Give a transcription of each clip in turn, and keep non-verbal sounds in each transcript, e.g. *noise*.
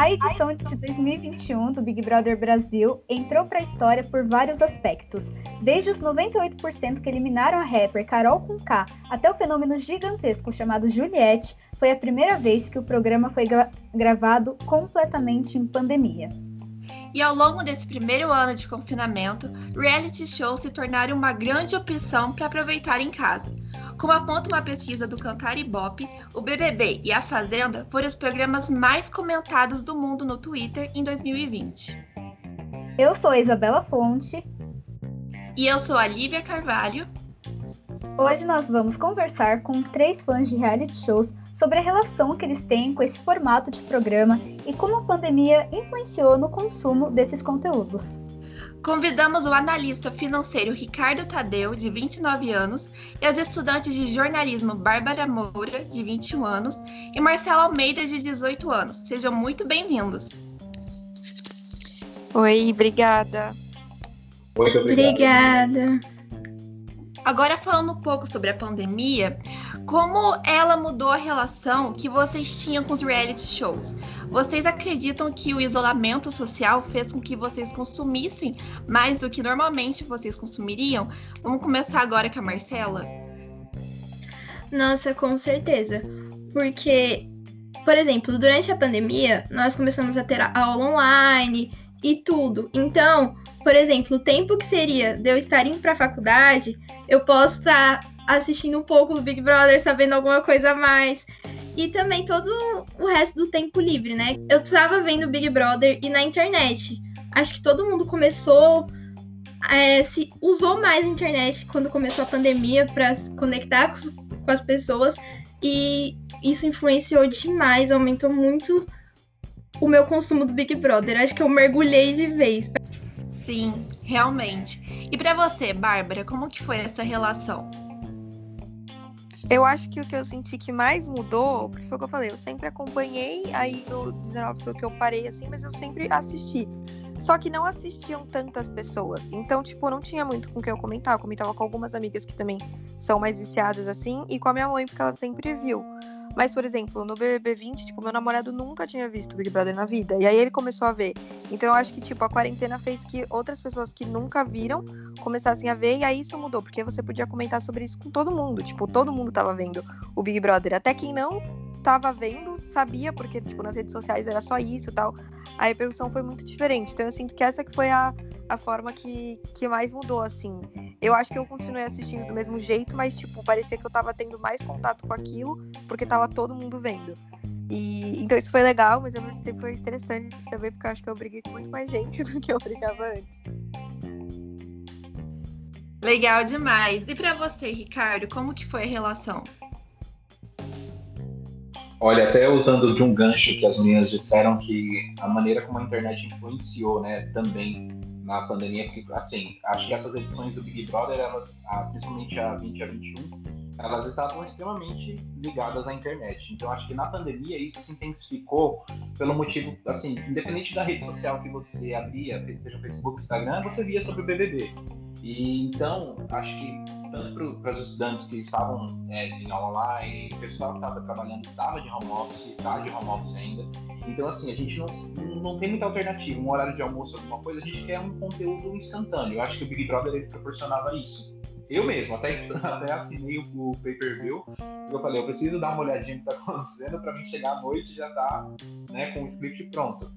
A edição de 2021 do Big Brother Brasil entrou para a história por vários aspectos, desde os 98% que eliminaram a rapper Carol Conká até o fenômeno gigantesco chamado Juliette, foi a primeira vez que o programa foi gra gravado completamente em pandemia. E ao longo desse primeiro ano de confinamento, reality shows se tornaram uma grande opção para aproveitar em casa. Como aponta uma pesquisa do Cantar Ibope, o BBB e a Fazenda foram os programas mais comentados do mundo no Twitter em 2020. Eu sou a Isabela Fonte. E eu sou a Lívia Carvalho. Hoje nós vamos conversar com três fãs de reality shows sobre a relação que eles têm com esse formato de programa e como a pandemia influenciou no consumo desses conteúdos. Convidamos o analista financeiro Ricardo Tadeu, de 29 anos, e as estudantes de jornalismo Bárbara Moura, de 21 anos, e Marcela Almeida, de 18 anos. Sejam muito bem-vindos. Oi, obrigada. Muito obrigada. Agora falando um pouco sobre a pandemia, como ela mudou a relação que vocês tinham com os reality shows? Vocês acreditam que o isolamento social fez com que vocês consumissem mais do que normalmente vocês consumiriam? Vamos começar agora com a Marcela? Nossa, com certeza. Porque, por exemplo, durante a pandemia, nós começamos a ter aula online e tudo. Então, por exemplo, o tempo que seria de eu estar indo para a faculdade, eu posso estar assistindo um pouco do Big Brother, sabendo alguma coisa a mais. E também todo o resto do tempo livre, né? Eu estava vendo Big Brother e na internet. Acho que todo mundo começou. É, se usou mais a internet quando começou a pandemia para se conectar com, com as pessoas. E isso influenciou demais, aumentou muito o meu consumo do Big Brother. Acho que eu mergulhei de vez. Sim, realmente. E para você, Bárbara, como que foi essa relação? Eu acho que o que eu senti que mais mudou, foi o que eu falei, eu sempre acompanhei, aí no 19 foi o que eu parei assim, mas eu sempre assisti. Só que não assistiam tantas pessoas. Então, tipo, não tinha muito com quem eu comentava. Eu comentava com algumas amigas que também são mais viciadas assim, e com a minha mãe, porque ela sempre viu. Mas, por exemplo, no BBB 20, tipo, meu namorado nunca tinha visto Big Brother na vida. E aí ele começou a ver. Então eu acho que, tipo, a quarentena fez que outras pessoas que nunca viram começassem a ver. E aí isso mudou, porque você podia comentar sobre isso com todo mundo. Tipo, todo mundo tava vendo o Big Brother. Até quem não tava vendo sabia, porque, tipo, nas redes sociais era só isso e tal. A repercussão foi muito diferente. Então eu sinto que essa que foi a, a forma que, que mais mudou, assim. Eu acho que eu continuei assistindo do mesmo jeito, mas, tipo, parecia que eu tava tendo mais contato com aquilo, porque tava todo mundo vendo. E, então isso foi legal, mas ao mesmo tempo foi interessante também, porque eu acho que eu briguei com muito mais gente *laughs* do que eu brigava antes. Legal demais. E para você, Ricardo, como que foi a relação? Olha, até usando de um gancho que as meninas disseram que a maneira como a internet influenciou, né, também na pandemia, porque, assim, acho que essas edições do Big Brother, elas, principalmente a 20 a 21, elas estavam extremamente ligadas à internet. Então, acho que na pandemia isso se intensificou pelo motivo, assim, independente da rede social que você abria, seja Facebook, Instagram, você via sobre o BBB. E então, acho que tanto para os estudantes que estavam é, em aula online, o pessoal que estava trabalhando estava de home office, está de home office ainda. Então, assim, a gente não, não tem muita alternativa. Um horário de almoço, alguma coisa, a gente quer um conteúdo instantâneo. Eu acho que o Big Brother ele proporcionava isso. Eu mesmo, até, *laughs* até assinei o, pay-per-view. Eu falei, eu preciso dar uma olhadinha no que está acontecendo para mim chegar à noite e já tá né, com o script pronto.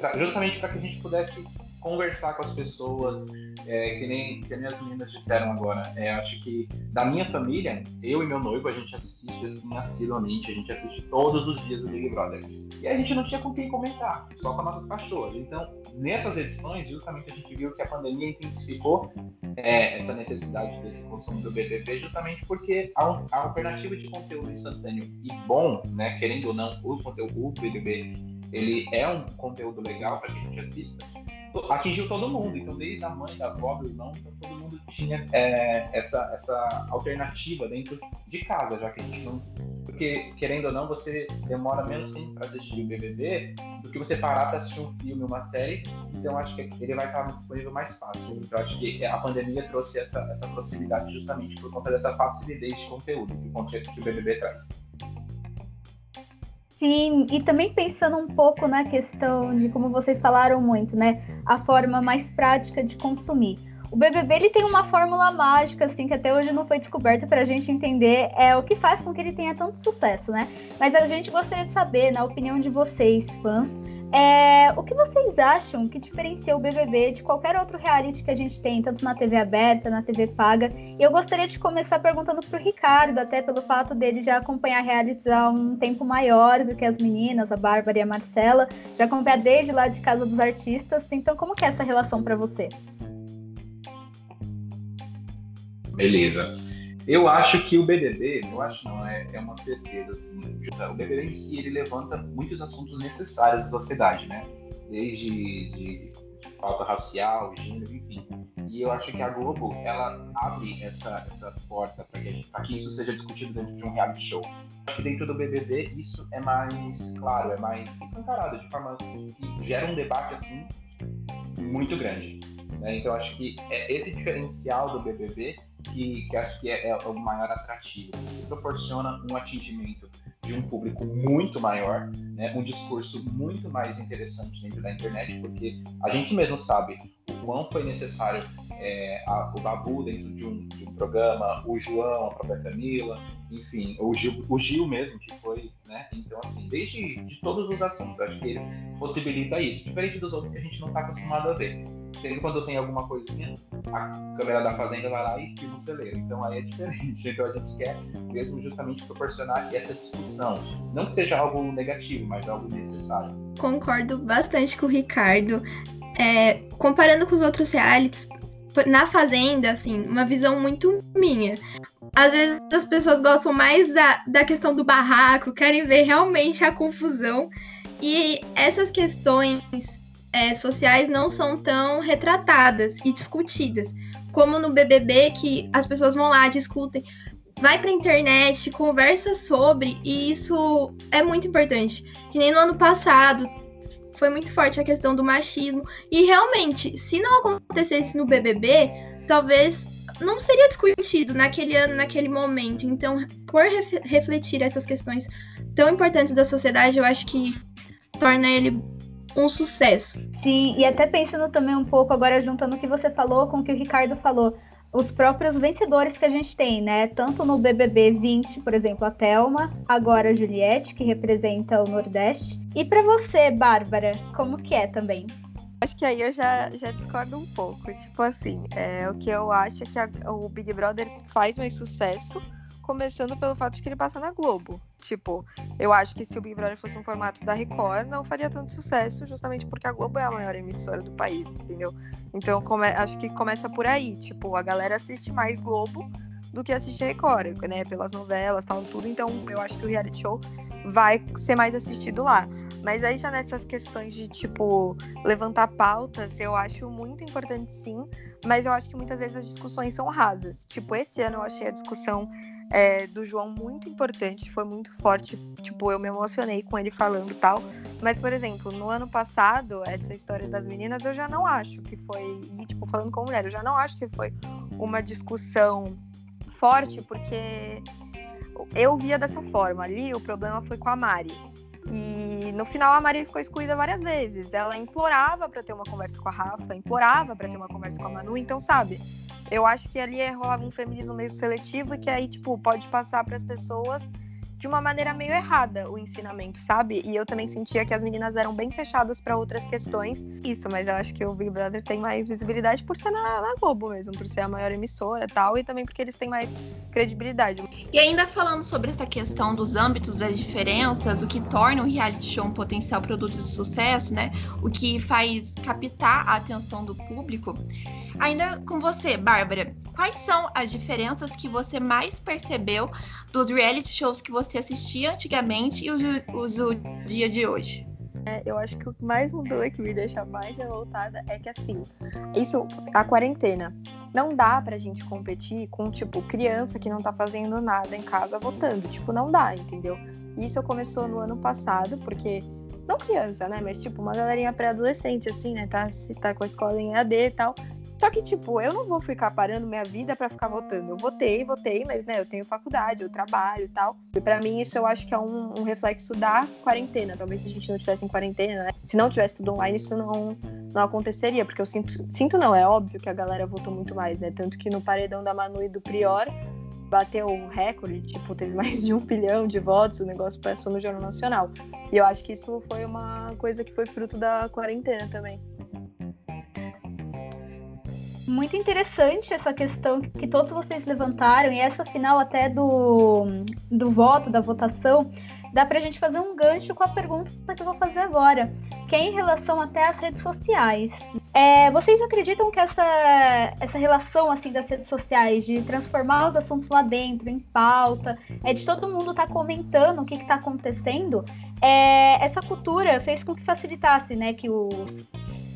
Pra, justamente para que a gente pudesse conversar com as pessoas, é, que, nem, que as meninas disseram agora. É, acho que da minha família, eu e meu noivo, a gente assiste assim assiduamente, a gente assiste todos os dias o Big Brother. E a gente não tinha com quem comentar, só com nossas cachorras. Então, nessas edições, justamente a gente viu que a pandemia intensificou é, essa necessidade desse consumo do BBB, justamente porque a, a alternativa de conteúdo instantâneo e bom, né, querendo ou não, o conteúdo do BBB, ele é um conteúdo legal para que a gente assista atingiu todo mundo. Então, desde a mãe, da avó, do irmão, então todo mundo tinha é, essa, essa alternativa dentro de casa, já que a gente não. Porque, querendo ou não, você demora menos tempo para assistir o BBB do que você parar para assistir um filme, uma série. Então, acho que ele vai estar disponível mais fácil. Então, acho que a pandemia trouxe essa, essa proximidade justamente por conta dessa facilidade de conteúdo que o BBB traz. Sim, e também pensando um pouco na questão de como vocês falaram muito, né? A forma mais prática de consumir. O BBB ele tem uma fórmula mágica, assim, que até hoje não foi descoberta para a gente entender é o que faz com que ele tenha tanto sucesso, né? Mas a gente gostaria de saber, na opinião de vocês, fãs, é, o que vocês acham que diferencia o BBB de qualquer outro reality que a gente tem, tanto na TV aberta, na TV paga? E eu gostaria de começar perguntando para o Ricardo, até pelo fato dele já acompanhar realities há um tempo maior do que as meninas, a Bárbara e a Marcela, já acompanhar desde lá de Casa dos Artistas. Então, como que é essa relação para você? Beleza. Eu acho que o BBB, eu acho não, é, é uma certeza, assim, o BBB em si, ele levanta muitos assuntos necessários da sociedade, né? Desde de, de falta racial, gênero, enfim. E eu acho que a Globo, ela abre essa, essa porta para que, que, isso seja discutido dentro de um reality show. Acho que dentro do BBB isso é mais claro, é mais escancarado, de forma que gera um debate, assim, muito grande. Né? Então acho que é esse diferencial do BBB que, que acho que é, é, o maior atrativo. Ele proporciona um atingimento de um público muito maior, né, um discurso muito mais interessante dentro da internet, porque a gente mesmo sabe o quão foi necessário é, a, o Babu dentro de um, de um, programa, o João, a própria Camila, enfim, o Gil, o Gil mesmo, que foi, né? Então, assim, desde de todos os assuntos, acho que ele possibilita isso, diferente dos outros que a gente não está acostumado a ver. Sempre quando tem alguma coisinha, a câmera da fazenda vai lá e filma o celeiro. Então aí é diferente. *laughs* Então a gente quer mesmo justamente proporcionar essa discussão. Não seja algo negativo, mas algo necessário. Concordo bastante com o Ricardo. É, comparando com os outros realities, na Fazenda, assim, uma visão muito minha. Às vezes as pessoas gostam mais da, da questão do barraco, querem ver realmente a confusão. E essas questões é, sociais não são tão retratadas e discutidas. Como no BBB, que as pessoas vão lá, discutem, vai pra internet, conversa sobre, e isso é muito importante. Que nem no ano passado, foi muito forte a questão do machismo. E realmente, se não acontecesse no BBB, talvez não seria discutido naquele ano, naquele momento. Então, por ref refletir essas questões tão importantes da sociedade, eu acho que torna ele um sucesso. Sim, e até pensando também um pouco agora juntando o que você falou com o que o Ricardo falou, os próprios vencedores que a gente tem, né? Tanto no BBB 20, por exemplo, a Thelma, agora a Juliette, que representa o Nordeste. E para você, Bárbara, como que é também? Acho que aí eu já, já discordo um pouco. Tipo assim, é, o que eu acho é que a, o Big Brother faz mais sucesso começando pelo fato de que ele passa na Globo. Tipo, eu acho que se o Big Brother fosse um formato da Record, não faria tanto sucesso, justamente porque a Globo é a maior emissora do país, entendeu? Então, come... acho que começa por aí. Tipo, a galera assiste mais Globo do que assiste Record, né? Pelas novelas, tal, tudo. Então, eu acho que o reality show vai ser mais assistido lá. Mas aí já nessas questões de, tipo, levantar pautas, eu acho muito importante sim. Mas eu acho que muitas vezes as discussões são rasas. Tipo, esse ano eu achei a discussão é, do João muito importante, foi muito forte. Tipo, eu me emocionei com ele falando tal. Mas, por exemplo, no ano passado, essa história das meninas, eu já não acho que foi. E, tipo, falando com mulher, eu já não acho que foi uma discussão forte, porque eu via dessa forma. Ali o problema foi com a Mari. E no final a Mari ficou excluída várias vezes. Ela implorava para ter uma conversa com a Rafa, implorava para ter uma conversa com a Manu, então sabe? Eu acho que ali rolava um feminismo meio seletivo que aí, tipo, pode passar para as pessoas de uma maneira meio errada o ensinamento, sabe? E eu também sentia que as meninas eram bem fechadas para outras questões. Isso, mas eu acho que o Big Brother tem mais visibilidade por ser na, na Globo mesmo, por ser a maior emissora e tal, e também porque eles têm mais credibilidade. E ainda falando sobre essa questão dos âmbitos, das diferenças, o que torna o reality show um potencial produto de sucesso, né? O que faz captar a atenção do público. Ainda com você, Bárbara, quais são as diferenças que você mais percebeu dos reality shows que você assistia antigamente e os do dia de hoje? É, eu acho que o que mais mudou e que me deixa mais revoltada é que, assim, isso, a quarentena, não dá pra gente competir com, tipo, criança que não tá fazendo nada em casa votando. Tipo, não dá, entendeu? Isso começou no ano passado, porque não criança, né? Mas, tipo, uma galerinha pré-adolescente, assim, né? Tá, tá com a escola em AD e tal. Só que, tipo, eu não vou ficar parando minha vida para ficar votando. Eu votei, votei, mas, né, eu tenho faculdade, eu trabalho e tal. E para mim isso eu acho que é um, um, reflexo da quarentena. Talvez se a gente não tivesse em quarentena, né? Se não tivesse tudo online, isso não, não aconteceria. Porque eu sinto, sinto não, é óbvio que a galera votou muito mais, né? Tanto que no paredão da Manu e do Prior, bateu o recorde, tipo, teve *laughs* mais de um bilhão de votos, o negócio passou no Jornal Nacional. E eu acho que isso foi uma coisa que foi fruto da quarentena também. Muito interessante essa questão que todos vocês levantaram, e essa final até do, do voto, da votação, dá pra gente fazer um gancho com a pergunta que eu vou fazer agora, que é em relação até às redes sociais. É, vocês acreditam que essa, essa relação assim das redes sociais, de transformar os assuntos lá dentro em pauta, é de todo mundo estar tá comentando o que está acontecendo, é, essa cultura fez com que facilitasse né, que os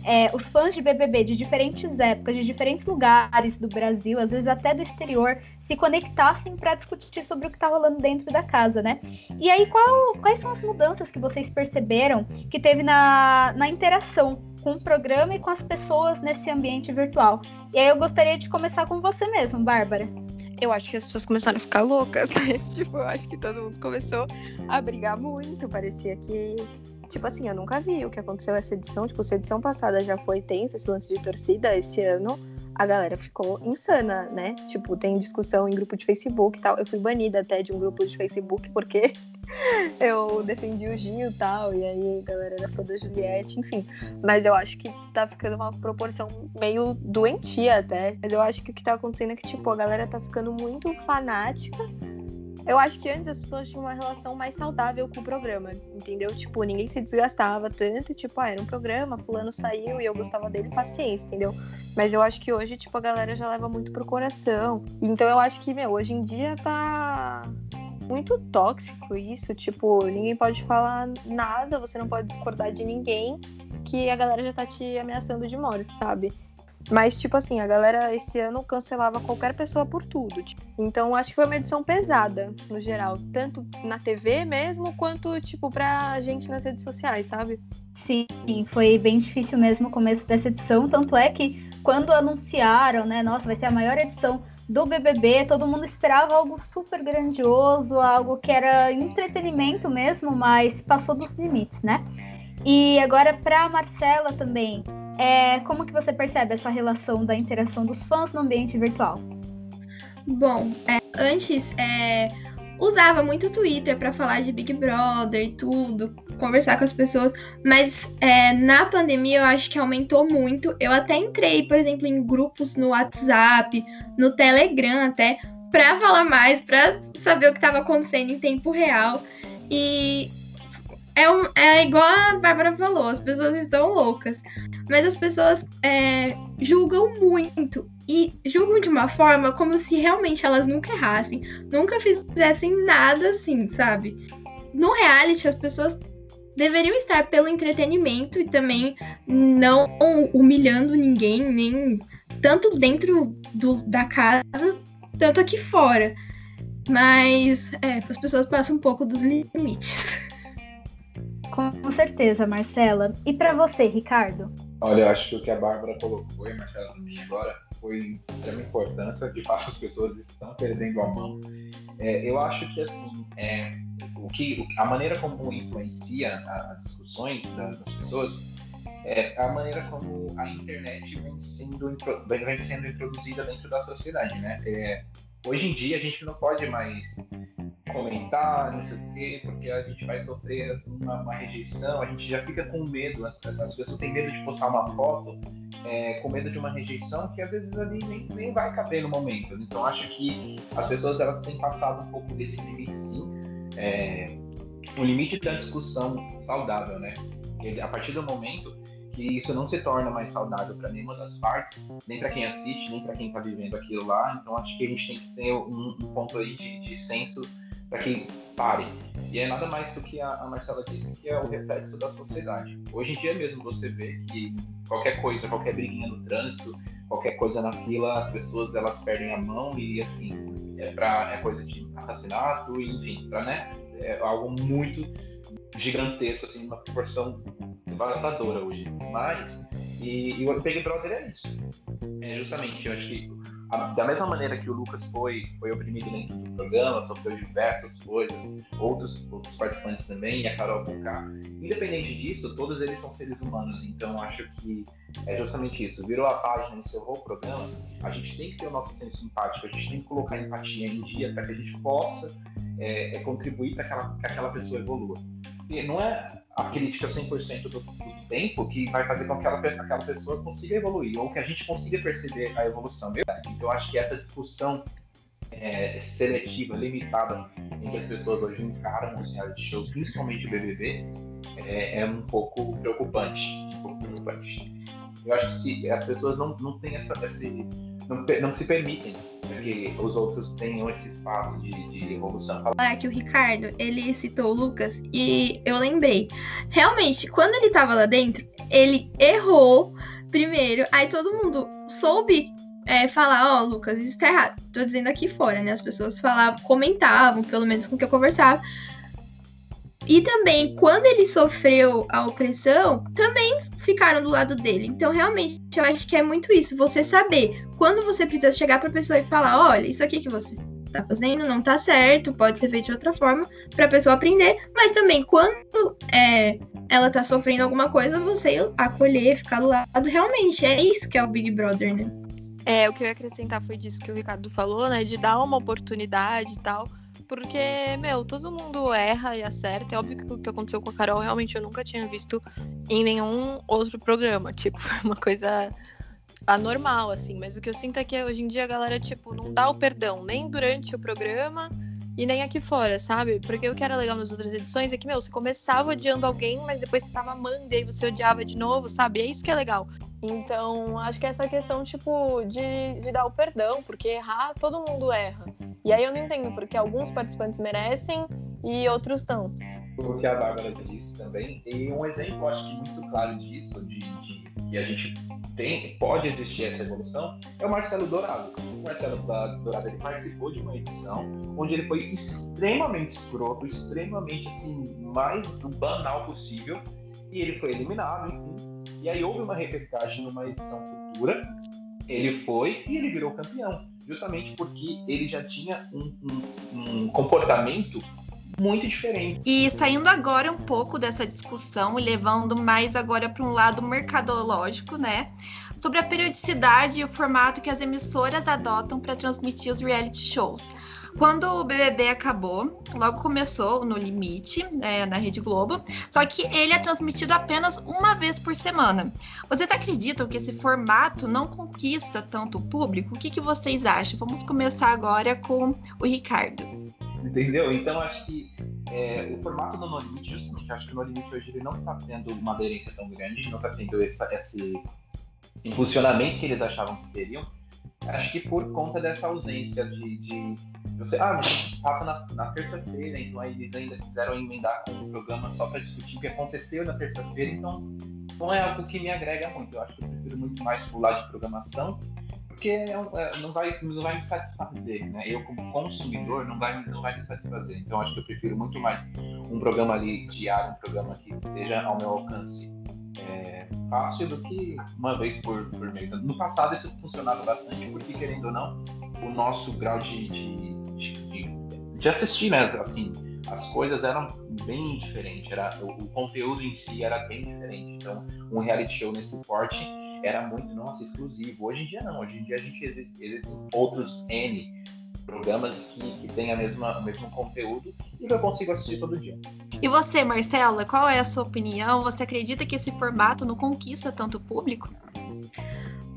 é, os fãs de BBB de diferentes épocas, de diferentes lugares do Brasil, às vezes até do exterior, se conectassem para discutir sobre o que está rolando dentro da casa, né? E aí, qual, quais são as mudanças que vocês perceberam que teve na, na interação com o programa e com as pessoas nesse ambiente virtual? E aí, eu gostaria de começar com você mesmo, Bárbara. Eu acho que as pessoas começaram a ficar loucas, né? *laughs* Tipo, eu acho que todo mundo começou a brigar muito. Parecia que Tipo assim, eu nunca vi o que aconteceu essa edição. Tipo, se a edição passada já foi tensa, esse lance de torcida, esse ano a galera ficou insana, né? Tipo, tem discussão em grupo de Facebook e tal. Eu fui banida até de um grupo de Facebook porque *laughs* eu defendi o Gil e tal. E aí a galera era fã da Juliette, enfim. Mas eu acho que tá ficando uma proporção meio doentia até. Mas eu acho que o que tá acontecendo é que, tipo, a galera tá ficando muito fanática eu acho que antes as pessoas tinham uma relação mais saudável com o programa, entendeu? Tipo, ninguém se desgastava tanto, tipo, ah, era um programa, fulano saiu e eu gostava dele, paciência, entendeu? Mas eu acho que hoje, tipo, a galera já leva muito pro coração. Então eu acho que, meu, hoje em dia tá muito tóxico isso, tipo, ninguém pode falar nada, você não pode discordar de ninguém, que a galera já tá te ameaçando de morte, sabe? Mas, tipo assim, a galera esse ano cancelava qualquer pessoa por tudo. Tipo. Então, acho que foi uma edição pesada, no geral. Tanto na TV mesmo, quanto, tipo, pra gente nas redes sociais, sabe? Sim, foi bem difícil mesmo o começo dessa edição. Tanto é que, quando anunciaram, né, nossa, vai ser a maior edição do BBB, todo mundo esperava algo super grandioso, algo que era entretenimento mesmo, mas passou dos limites, né? E agora, pra Marcela também é, como que você percebe essa relação da interação dos fãs no ambiente virtual? Bom, é, antes é, usava muito o Twitter para falar de Big Brother e tudo, conversar com as pessoas, mas é, na pandemia eu acho que aumentou muito. Eu até entrei, por exemplo, em grupos no WhatsApp, no Telegram até, para falar mais, para saber o que estava acontecendo em tempo real. E é, um, é igual a Bárbara falou, as pessoas estão loucas. Mas as pessoas é, julgam muito. E julgam de uma forma como se realmente elas nunca errassem, nunca fizessem nada assim, sabe? No reality, as pessoas deveriam estar pelo entretenimento e também não humilhando ninguém, nem tanto dentro do, da casa, tanto aqui fora. Mas é, as pessoas passam um pouco dos limites. *laughs* Com certeza, Marcela. E para você, Ricardo? Olha, eu acho que o que a Bárbara colocou e Marcela também agora foi de extrema importância. Fato, as pessoas estão perdendo a mão. É, eu acho que, assim, é, o que, a maneira como influencia as discussões das, das pessoas é a maneira como a internet vem sendo, vem sendo introduzida dentro da sociedade, né? É, hoje em dia, a gente não pode mais comentar, não sei o quê, porque a gente vai sofrer uma, uma rejeição, a gente já fica com medo, as, as pessoas têm medo de postar uma foto, é, com medo de uma rejeição que às vezes ali nem, nem vai caber no momento. Então acho que as pessoas elas têm passado um pouco desse limite sim, é, o limite da discussão saudável, né? a partir do momento que isso não se torna mais saudável para nenhuma das partes, nem para quem assiste, nem para quem está vivendo aquilo lá. Então acho que a gente tem que ter um, um ponto aí de, de senso para que pare. E é nada mais do que a, a Marcela disse, que é o reflexo da sociedade. Hoje em dia mesmo você vê que qualquer coisa, qualquer briguinha no trânsito, qualquer coisa na fila, as pessoas elas perdem a mão e assim, é, pra, é coisa de assassinato, enfim, pra, né, é algo muito gigantesco, assim, uma proporção devastadora hoje. Mas, e, e o Big Brother é isso. É, justamente, eu acho que a, da mesma maneira que o Lucas foi, foi oprimido dentro do programa, sofreu diversas coisas, outros, outros participantes também, e a Carol Conká. Independente disso, todos eles são seres humanos, então acho que é justamente isso. Virou a página, encerrou o programa, a gente tem que ter o nosso senso empático, a gente tem que colocar a empatia em dia para que a gente possa é, é, contribuir para que aquela pessoa evolua. Não é a crítica 100% do, do tempo que vai fazer com que aquela, aquela pessoa consiga evoluir, ou que a gente consiga perceber a evolução. Então, eu acho que essa discussão é, seletiva, limitada, em que as pessoas hoje encaram os reality shows, principalmente o BBB, é, é um pouco preocupante. Um pouco preocupante. Eu acho que se as pessoas não, não têm essa, esse, não, não se permitem que os outros tenham esse espaço de, de evolução. Falar que o Ricardo, ele citou o Lucas e eu lembrei. Realmente, quando ele tava lá dentro, ele errou primeiro, aí todo mundo soube é, falar, ó, oh, Lucas, isso tá errado. Tô dizendo aqui fora, né? As pessoas falavam, comentavam, pelo menos com que eu conversava. E também, quando ele sofreu a opressão, também ficaram do lado dele. Então, realmente, eu acho que é muito isso. Você saber quando você precisa chegar pra pessoa e falar: olha, isso aqui que você tá fazendo não tá certo, pode ser feito de outra forma, pra pessoa aprender. Mas também, quando é, ela tá sofrendo alguma coisa, você acolher, ficar do lado. Realmente, é isso que é o Big Brother, né? É, o que eu ia acrescentar foi disso que o Ricardo falou, né? De dar uma oportunidade e tal. Porque, meu, todo mundo erra e acerta. É óbvio que o que aconteceu com a Carol, realmente eu nunca tinha visto em nenhum outro programa. *laughs* Tipo, uma coisa anormal, assim. Mas o que eu sinto é que hoje em dia a galera, tipo, não dá o perdão nem durante o programa e nem aqui fora, sabe? Porque o que era legal nas outras edições é que, meu, você começava odiando alguém, mas depois você tava amando e aí você odiava de novo, sabe? É isso que é legal. Então, acho que essa questão, tipo, de, de dar o perdão, porque errar, todo mundo erra. E aí eu não entendo porque alguns participantes merecem e outros não. O que a Bárbara disse também, e um exemplo, acho que muito claro disso, de, de que a gente tem, pode existir essa evolução, é o Marcelo Dourado. O Marcelo Dourado ele participou de uma edição onde ele foi extremamente escroto, extremamente assim, mais do banal possível, e ele foi eliminado, enfim e aí houve uma repescagem numa edição futura, ele foi e ele virou campeão, justamente porque ele já tinha um, um, um comportamento muito diferente. E saindo agora um pouco dessa discussão e levando mais agora para um lado mercadológico, né? Sobre a periodicidade e o formato que as emissoras adotam para transmitir os reality shows. Quando o BBB acabou, logo começou no Limite, é, na Rede Globo, só que ele é transmitido apenas uma vez por semana. Vocês acreditam que esse formato não conquista tanto o público? O que, que vocês acham? Vamos começar agora com o Ricardo. Entendeu? Então, acho que é, o formato do No Limite, justamente, acho que o No Limite hoje ele não está tendo uma aderência tão grande, não está tendo esse, esse impulsionamento que eles achavam que teriam. Acho que por conta dessa ausência de, de você, ah, passa na, na terça-feira, então aí eles ainda quiseram emendar com o programa só para discutir o que aconteceu na terça-feira, então não é algo que me agrega muito. Eu acho que eu prefiro muito mais pular de programação, porque é, é, não, vai, não vai me satisfazer, né? Eu, como consumidor, não vai, não vai me satisfazer. Então, acho que eu prefiro muito mais um programa ali diário, um programa que esteja ao meu alcance é, fácil do que uma vez por, por mês. No passado, isso funcionava bastante, porque, querendo ou não, o nosso grau de de, de, assistir, né? Assim, as coisas eram bem diferentes, era, o, o, conteúdo em si era bem diferente. Então, um reality show nesse porte era muito, nossa, exclusivo. Hoje em dia não, hoje em dia a gente existe, outros N programas que, que têm a mesma, o mesmo conteúdo e eu consigo assistir todo dia. E você, Marcela, qual é a sua opinião? Você acredita que esse formato não conquista tanto público?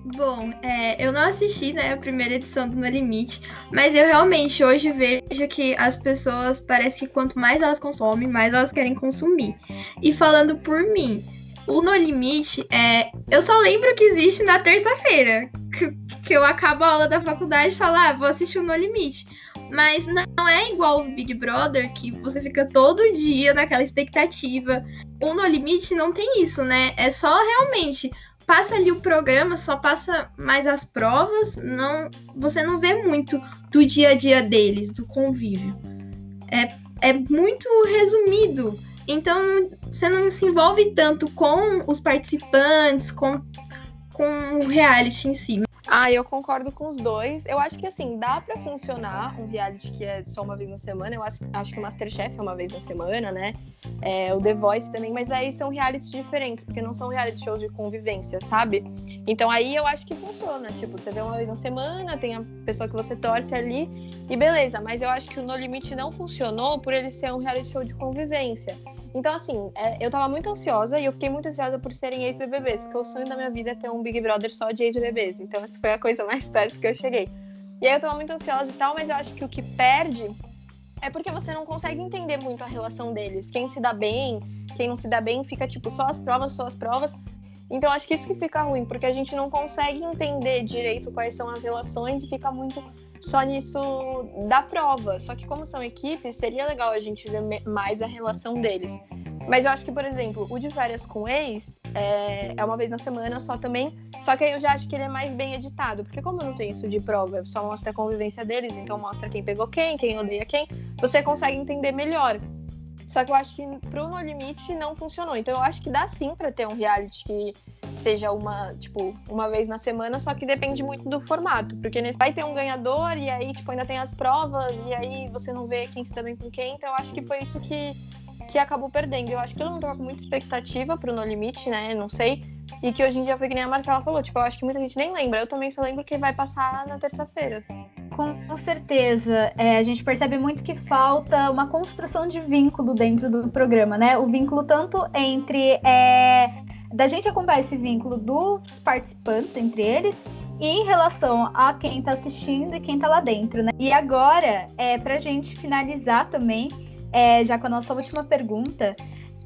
Bom, é, eu não assisti, né, a primeira edição do No Limite, mas eu realmente hoje vejo que as pessoas parece que quanto mais elas consomem, mais elas querem consumir. E falando por mim, o No Limite, é, eu só lembro que existe na terça-feira, que, que, eu acabo a aula da faculdade e falo, ah, vou assistir o No Limite. Mas não é igual o Big Brother, que você fica todo dia naquela expectativa. O No Limite não tem isso, né? É só realmente passa ali o programa, só passa mais as provas, não, você não vê muito do dia a dia deles, do convívio. É, é muito resumido. Então, você não se envolve tanto com os participantes, com, com o reality em si. Ah, eu concordo com os dois. Eu acho que assim, dá para funcionar um reality que é só uma vez na semana. Eu acho, acho que o Masterchef é uma vez na semana, né? É, o The Voice também, mas aí são realities diferentes, porque não são reality shows de convivência, sabe? Então aí eu acho que funciona. Tipo, você vê uma vez na semana, tem a pessoa que você torce ali e beleza. Mas eu acho que o No Limite não funcionou por ele ser um reality show de convivência. Então, assim, é, eu tava muito ansiosa e eu fiquei muito ansiosa por serem ex-BBBs, porque o sonho da minha vida é ter um Big Brother só de ex-BBBs. Então, essa foi a coisa *laughs* mais perto que eu cheguei. E aí eu tava muito ansiosa e tal, mas eu acho que o que perde é porque você não consegue entender muito a relação deles. Quem se dá bem, quem não se dá bem, fica tipo só as provas, só as provas. Então acho que isso que fica ruim, porque a gente não consegue entender direito quais são as relações e fica muito só nisso da prova. Só que como são equipes, seria legal a gente ver mais a relação deles. Mas eu acho que, por exemplo, o de férias com ex é, é, uma vez na semana só também. Só que aí eu já acho que ele é mais bem editado. Porque como não tem isso de prova, só mostra a convivência deles, então mostra quem pegou quem, quem odeia quem, você consegue entender melhor. Só que eu acho que pro No Limite não funcionou. Então eu acho que dá sim para ter um reality que seja uma, tipo, uma vez na semana, só que depende muito do formato. Porque nesse vai ter um ganhador e aí, tipo, ainda tem as provas e aí você não vê quem se dá bem com quem. Então eu acho que foi isso que, que acabou perdendo. Eu acho que todo mundo tava com muita expectativa pro No Limite, né? Não sei. E que hoje em dia foi que nem a Marcela falou. Tipo, eu acho que muita gente nem lembra. Eu também só lembro que vai passar na terça-feira. Com certeza. É, a gente percebe muito que falta uma construção de vínculo dentro do programa, né? O vínculo tanto entre. É, da gente acompanhar esse vínculo dos participantes entre eles e em relação a quem está assistindo e quem está lá dentro, né? E agora, é, para a gente finalizar também, é, já com a nossa última pergunta,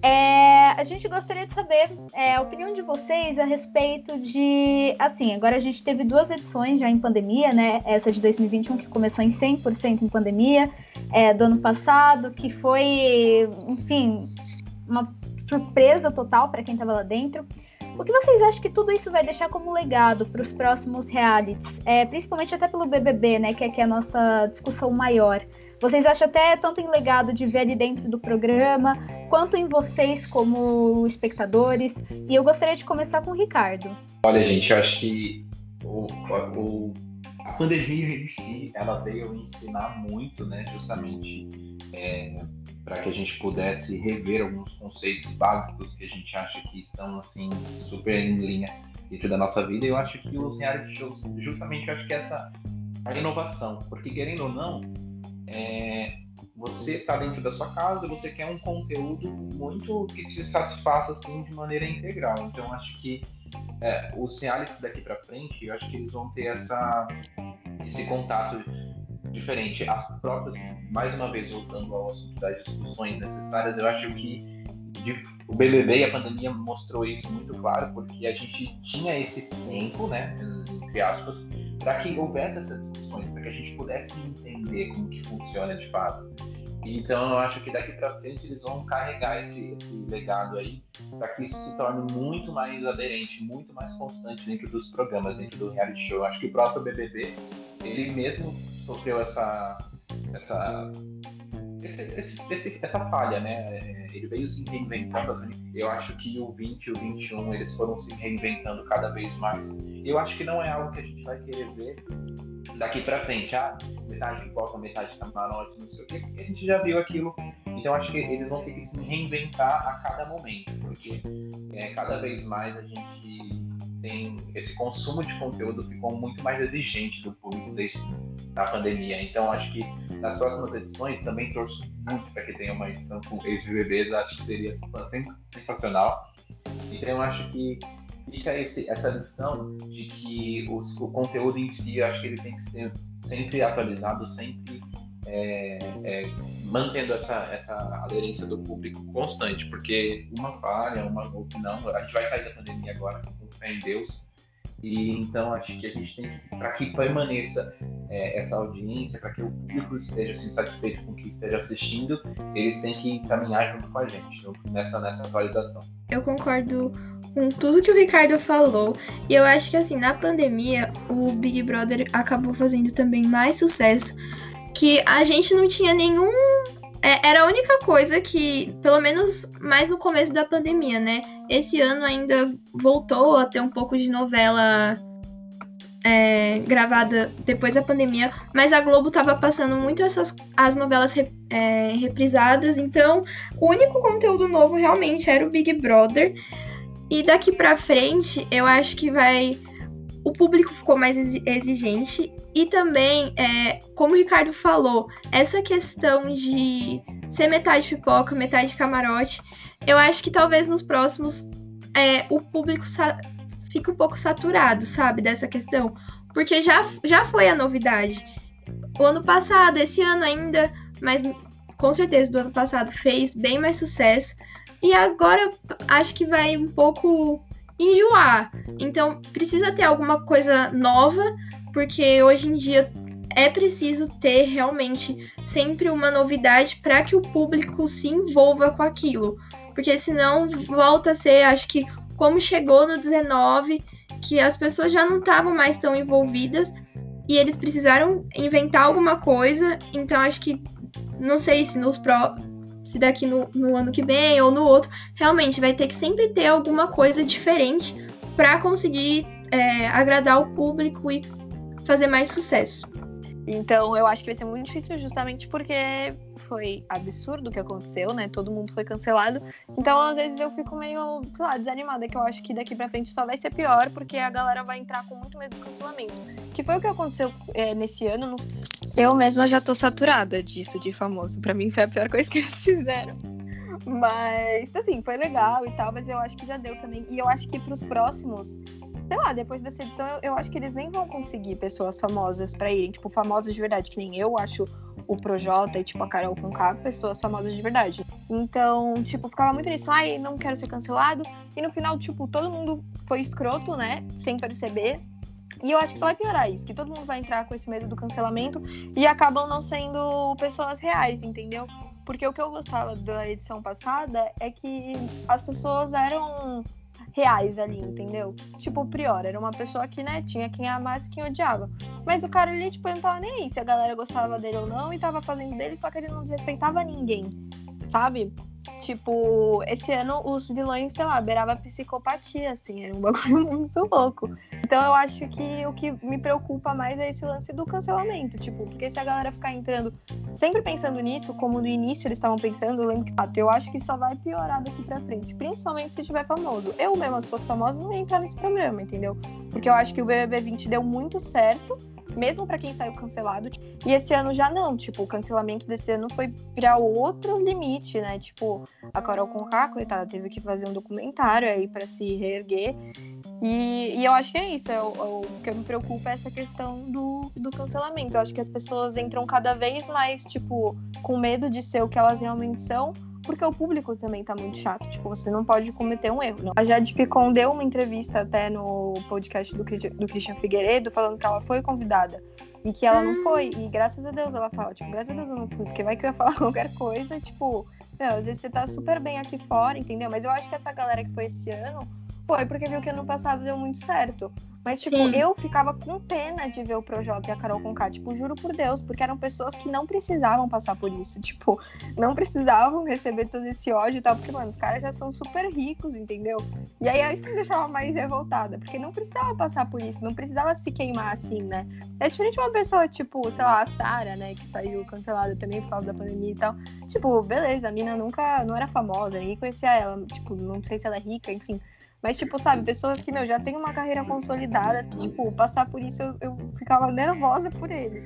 é, a gente gostaria de saber é, a opinião de vocês a respeito de. Assim, agora a gente teve duas edições já em pandemia, né? Essa de 2021, que começou em 100% em pandemia, é, do ano passado, que foi, enfim, uma surpresa total para quem estava lá dentro. O que vocês acham que tudo isso vai deixar como legado para os próximos realities? É, principalmente até pelo BBB, né? Que é, que é a nossa discussão maior. Vocês acham até tanto em legado de ver ali dentro do programa, quanto em vocês como espectadores. E eu gostaria de começar com o Ricardo. Olha, gente, eu acho que o, o, a pandemia em si, ela veio ensinar muito, né, justamente é, para que a gente pudesse rever alguns conceitos básicos que a gente acha que estão, assim, super em linha dentro da nossa vida. E eu acho que os reality shows, justamente, eu acho que essa a inovação, porque querendo ou não, é, você está dentro da sua casa, você quer um conteúdo muito que te satisfaça assim de maneira integral. Então acho que é, os realities daqui para frente, eu acho que eles vão ter essa esse contato diferente. As próprias, mais uma vez voltando ao assunto das discussões necessárias, eu acho que de, o BBB e a pandemia mostrou isso muito claro, porque a gente tinha esse tempo, né, entre aspas, para que houvesse essas discussões, para que a gente pudesse entender como que funciona de fato. Então eu acho que daqui para frente eles vão carregar esse, esse legado aí para que isso se torne muito mais aderente, muito mais constante dentro dos programas, dentro do reality show. Eu acho que o próprio BBB ele mesmo sofreu essa essa esse, esse, essa falha, né? Ele veio se reinventando. Eu acho que o 20 e o 21 eles foram se reinventando cada vez mais. Eu acho que não é algo que a gente vai querer ver daqui para frente. Ah, metade de pipoca, metade de camarote, não sei o quê, porque a gente já viu aquilo. Então acho que eles vão ter que se reinventar a cada momento, porque é, cada vez mais a gente tem esse consumo de conteúdo ficou muito mais exigente do público desde a pandemia. Então acho que nas próximas edições também torço muito para que tenha uma edição com ex-BBBs, acho que seria sensacional. Então acho que fica esse, essa lição de que os, o conteúdo em si, acho que ele tem que ser sempre atualizado, sempre é, é, mantendo essa, essa aderência do público constante, porque uma falha, uma ou não, a gente vai sair da pandemia agora com fé em Deus, e então acho que a gente tem para que permaneça é, essa audiência, para que o público esteja assim, satisfeito com o que esteja assistindo, eles têm que caminhar junto com a gente nessa, nessa atualização. Eu concordo com tudo que o Ricardo falou. E eu acho que assim, na pandemia, o Big Brother acabou fazendo também mais sucesso. Que a gente não tinha nenhum. É, era a única coisa que, pelo menos mais no começo da pandemia, né? Esse ano ainda voltou a ter um pouco de novela é, gravada depois da pandemia, mas a Globo tava passando muito essas as novelas re, é, reprisadas, então o único conteúdo novo realmente era o Big Brother. E daqui para frente, eu acho que vai o público ficou mais exigente e também, é, como o Ricardo falou, essa questão de ser metade pipoca, metade camarote, eu acho que talvez nos próximos é, o público fique um pouco saturado, sabe, dessa questão. Porque já, já foi a novidade. O ano passado, esse ano ainda, mas com certeza do ano passado fez bem mais sucesso. E agora acho que vai um pouco enjoar. Então precisa ter alguma coisa nova, porque hoje em dia é preciso ter realmente sempre uma novidade para que o público se envolva com aquilo. Porque senão volta a ser, acho que como chegou no 19, que as pessoas já não estavam mais tão envolvidas e eles precisaram inventar alguma coisa. Então acho que não sei se nos pro, se daqui no, no ano que vem ou no outro, realmente vai ter que sempre ter alguma coisa diferente para conseguir é, agradar o público e fazer mais sucesso. Então, eu acho que vai ser muito difícil justamente porque foi absurdo o que aconteceu, né? Todo mundo foi cancelado. Então, às vezes eu fico meio, sei lá, desanimada, que eu acho que daqui pra frente só vai ser pior, porque a galera vai entrar com muito medo do cancelamento. Que foi o que aconteceu é, nesse ano. Eu mesma já tô saturada disso, de famoso. Pra mim foi a pior coisa que eles fizeram. Mas, assim, foi legal e tal, mas eu acho que já deu também. E eu acho que pros próximos sei lá, depois dessa edição, eu, eu, acho que eles nem vão conseguir pessoas famosas pra irem, tipo, famosas de verdade, que nem eu acho o Projota e, tipo, a Carol Conká, pessoas famosas de verdade. Então, tipo, ficava muito nisso, ai, não quero ser cancelado. E no final, tipo, todo mundo foi escroto, né, sem perceber. E eu acho que só vai piorar isso, que todo mundo vai entrar com esse medo do cancelamento e acabam não sendo pessoas reais, entendeu? Porque o que eu gostava da edição passada é que as pessoas eram reais ali, entendeu? Tipo, o Prior era uma pessoa que, né, tinha quem amasse quem odiava. Mas o cara ali, tipo, não tava nem aí se a galera gostava dele ou não e tava fazendo dele, só que ele não desrespeitava ninguém, sabe? Tipo, esse ano os vilões, sei lá, beirava psicopatia, assim, era um *laughs* bagulho muito louco. Então eu acho que o que me preocupa mais é esse lance do cancelamento, tipo, porque se a galera ficar entrando sempre pensando nisso, como no início eles estavam pensando, eu lembro que eu acho que só vai piorar daqui pra frente, principalmente se tiver famoso. Eu mesma, se fosse famoso, não ia entrar nesse programa, entendeu? Porque eu acho que o BBB 20 deu muito certo mesmo para quem saiu cancelado. E esse ano já não, tipo, o cancelamento desse ano foi para outro limite, né? Tipo, a Carol Conká, coitada, teve que fazer um documentário aí para se reerguer. E, e, eu acho que é isso. É o, é o, que me preocupa é essa questão do, do cancelamento. Eu acho que as pessoas entram cada vez mais, tipo, com medo de ser o que elas realmente são porque o público também tá muito chato. Tipo, você não pode cometer um erro. Não. A Jade Picon deu uma entrevista até no podcast do, do Christian Figueiredo, falando que ela foi convidada e que ela hum. não foi. E graças a Deus ela fala, tipo, graças a Deus eu não fui, porque vai que eu ia *laughs* falar qualquer coisa, tipo, meu, às vezes você tá super bem aqui fora, entendeu? Mas eu acho que essa galera que foi esse ano foi porque viu que ano passado deu muito certo. Mas, tipo, Sim. eu ficava com pena de ver o Projota e a Carol Conká, tipo, juro por Deus, porque eram pessoas que não precisavam passar por isso, tipo, não precisavam receber todo esse ódio e tal, porque, mano, os caras já são super ricos, entendeu? E aí é isso que me deixava mais revoltada, porque não precisava passar por isso, não precisava se queimar assim, né? É diferente de uma pessoa, tipo, sei lá, a Sara, né, que saiu cancelada também por causa da pandemia e tal. Tipo, beleza, a mina nunca, não era famosa, ninguém conhecia ela, tipo, não sei se ela é rica, enfim. Mas, tipo, sabe, pessoas que, meu, já têm uma carreira consolidada, tipo, passar por isso eu, eu ficava nervosa por eles.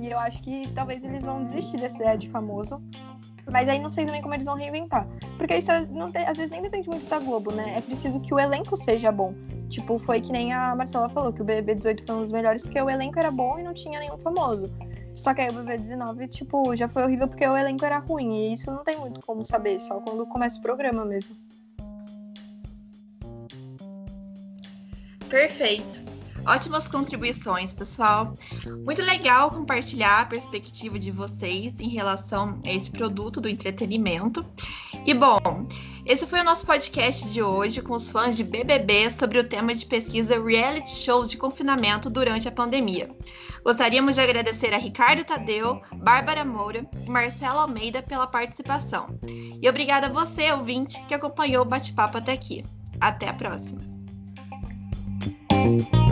E eu acho que talvez eles vão desistir dessa ideia de famoso. Mas aí não sei também como eles vão reinventar. Porque isso não tem, às vezes nem depende muito da Globo, né? É preciso que o elenco seja bom. Tipo, foi que nem a Marcela falou, que o BBB 18 foi um dos melhores porque o elenco era bom e não tinha nenhum famoso. Só que aí o BBB 19, tipo, já foi horrível porque o elenco era ruim. E isso não tem muito como saber, só quando começa o programa mesmo. Perfeito. Ótimas contribuições, pessoal. Muito legal compartilhar a perspectiva de vocês em relação a esse produto do entretenimento. E bom, esse foi o nosso podcast de hoje com os fãs de BBB sobre o tema de pesquisa reality shows de confinamento durante a pandemia. Gostaríamos de agradecer a Ricardo Tadeu, Bárbara Moura e Marcelo Almeida pela participação. E obrigada a você, ouvinte, que acompanhou o bate-papo até aqui. Até a próxima! Thank you.